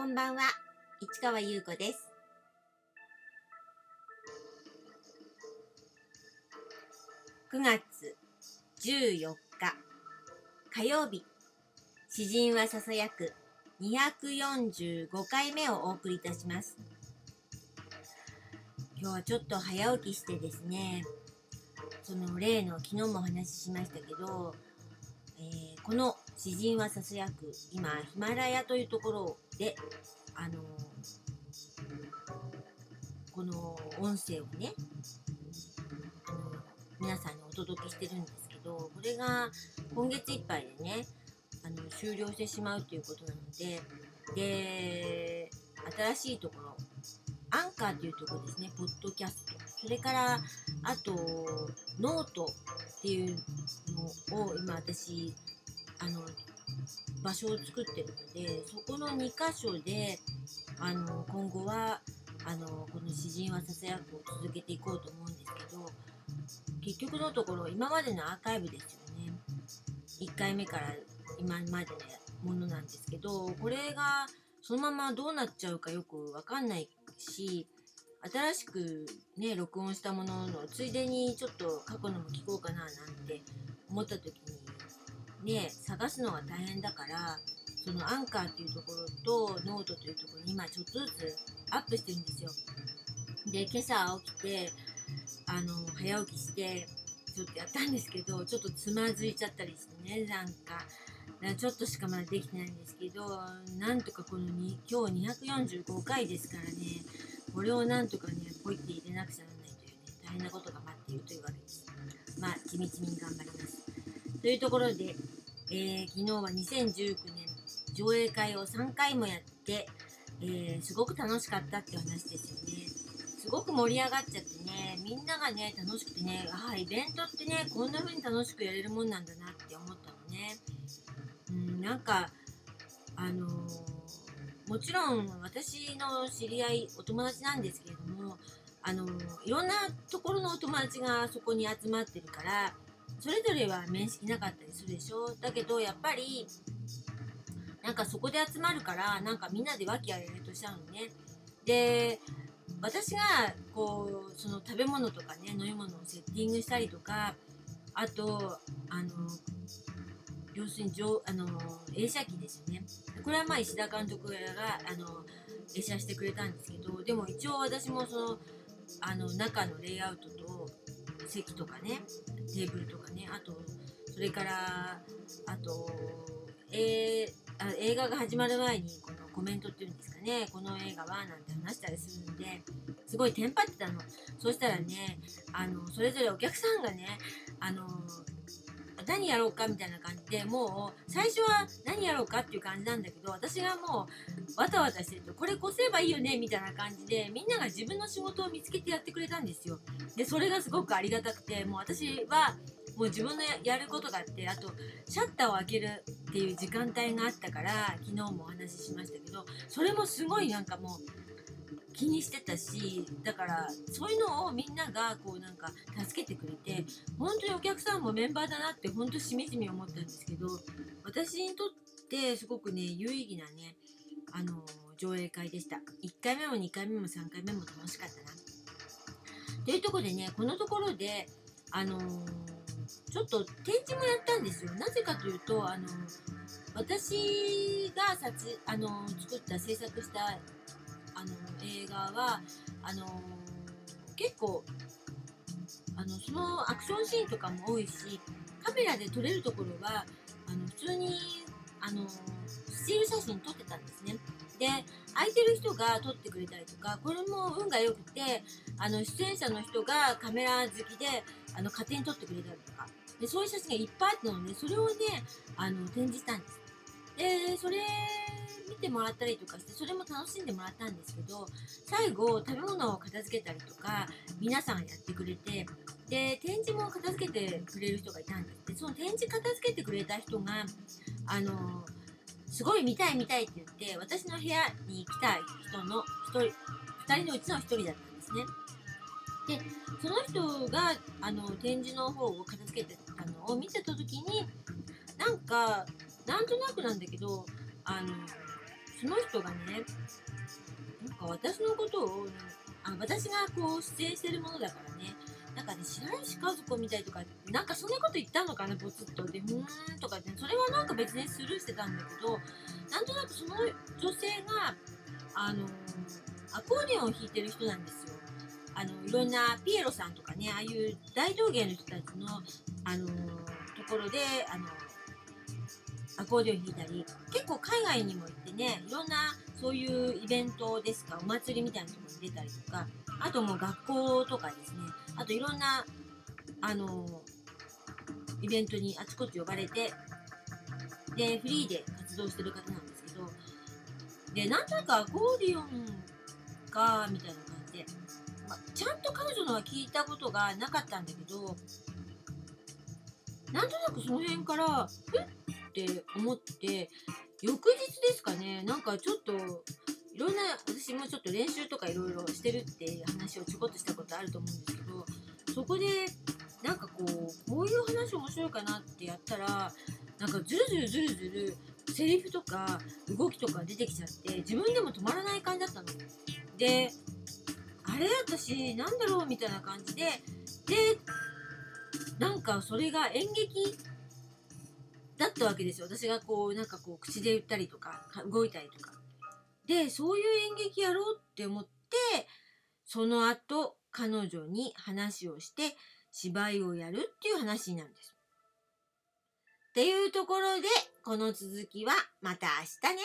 こんばんは、市川優子です。9月14日火曜日、詩人はささやく245回目をお送りいたします。今日はちょっと早起きしてですね、その例の昨日もお話ししましたけど、えーこの詩人はささやく今ヒマラヤというところであのこの音声をね、あの皆さんにお届けしてるんですけどこれが今月いっぱいでねあの終了してしまうということなのでで新しいところアンカーというところですねポッドキャスト。それからあとノートっていうのを今私あの場所を作ってるのでそこの2箇所であの今後はあのこの詩人はささやくを続けていこうと思うんですけど結局のところ今までのアーカイブですよね。1回目から今までのものなんですけどこれがそのままどうなっちゃうかよくわかんないし新しくね録音したもののついでにちょっと過去のも聞こうかななんて思った時にね探すのが大変だからそのアンカーっていうところとノートというところに今ちょっとずつアップしてるんですよ。で今朝起きてあの早起きしてちょっとやったんですけどちょっとつまずいちゃったりしてねなんかなちょっとしかまだできてないんですけどなんとかこのに今日245回ですからねこれをなんとかねポイって入れなくちゃならないというね大変なことが待っているというわけです。まあ地道に頑張りますというところで、えー昨日は2019年上映会を3回もやって、えーすごく楽しかったって話ですよね。すごく盛り上がっちゃってねみんながね楽しくてねああイベントってねこんな風に楽しくやれるもんなんだなって思ったのね。うんなんかあのーもちろん私の知り合いお友達なんですけれどもあのーいろんなところのお友達がそこに集まってるからそれぞれは面識なかったりするでしょ？だけどやっぱりなんかそこで集まるからなんかみんなで和気あいあいとしちゃうのね。で私がこうその食べ物とかね飲み物をセッティングしたりとかあとあの要するに上あの映写機ですよね。これはまあ石田監督があの映写してくれたんですけどでも一応私もそのあの中のレイアウト席とかねテーブルとかねあとそれからあと、えーあ映画が始まる前にこのコメントっていうんですかねこの映画はなんて話したりするんですごいテンパってたの。そしたらねあのそれぞれお客さんがねあの何やろうか？みたいな感じでもう最初は何やろうか？っていう感じなんだけど私がもうわたわたしてるとこれこせばいいよねみたいな感じでみんなが自分の仕事を見つけてやってくれたんですよ。でそれがすごくありがたくてもう私はもう自分のやることがあってあとシャッターを開けるっていう時間帯があったから昨日もお話ししましたけどそれもすごいなんかもう気にしてたしだからそういうのをみんながこうなんか助けてくれて本当にお客さんもメンバーだなって本当しみじみ思ったんですけど私にとってすごくね有意義なねあの上映会でした。1回目も2回目も3回目も楽しかったな。というところでねこのところであのちょっと展示もやったんですよ。なぜかというとあの私が撮あの作った制作したあの映画はあの結構あのそのアクションシーンとかも多いしカメラで撮れるところはあの普通にあのスチール写真撮ってたんですね。で空いてる人が撮ってくれたりとかこれも運が良くてあの出演者の人がカメラ好きであの勝手に撮ってくれたりとか。でそういう写真がいっぱいあったのでそれをねあの展示したんです。でそれ見てもらったりとかしてそれも楽しんでもらったんですけど最後食べ物を片付けたりとか皆さんやってくれてで展示も片付けてくれる人がいたんです。でその展示片付けてくれた人があのすごい見たい見たいって言って私の部屋に来た人の1人2人のうちの1人だったんですね。でその人があの展示の方を片付けてたのを見てた時になんかなんとなくなんだけどあのその人がねなんか私のことをあ私がこう出演してるものだからねなんかね白石和子みたいとかなんかそんなこと言ったのかなボツッとで「うーん」とかってそれはなんか別にスルーしてたんだけどなんとなくその女性があのアコーディオンを弾いてる人なんですよ。あのいろんなピエロさんとかねああいう大道芸の人たちのあのところであのアコーディオン弾いたり結構海外にも行ってねいろんなそういうイベントですかお祭りみたいなところに出たりとかあともう学校とかですねあといろんなあのイベントにあちこち呼ばれてでフリーで活動してる方なんですけどでなんとなくアコーディオンかみたいな感じで、まあ、ちゃんと彼女のは聞いたことがなかったんだけどなんとなくその辺からふっって思って翌日ですかねなんかちょっといろんな私もちょっと練習とかいろいろしてるって話をちょこっとしたことあると思うんですけどそこでなんかこうこういう話面白いかなってやったらなんかズルズルズルズルセリフとか動きとか出てきちゃって自分でも止まらない感じだったの。であれ私なんだろうみたいな感じででなんかそれが演劇だったわけですよ私がこうなんかこう口で言ったりとか動いたりとかでそういう演劇やろうって思ってその後彼女に話をして芝居をやるっていう話なんです。っていうところでこの続きはまた明日ね。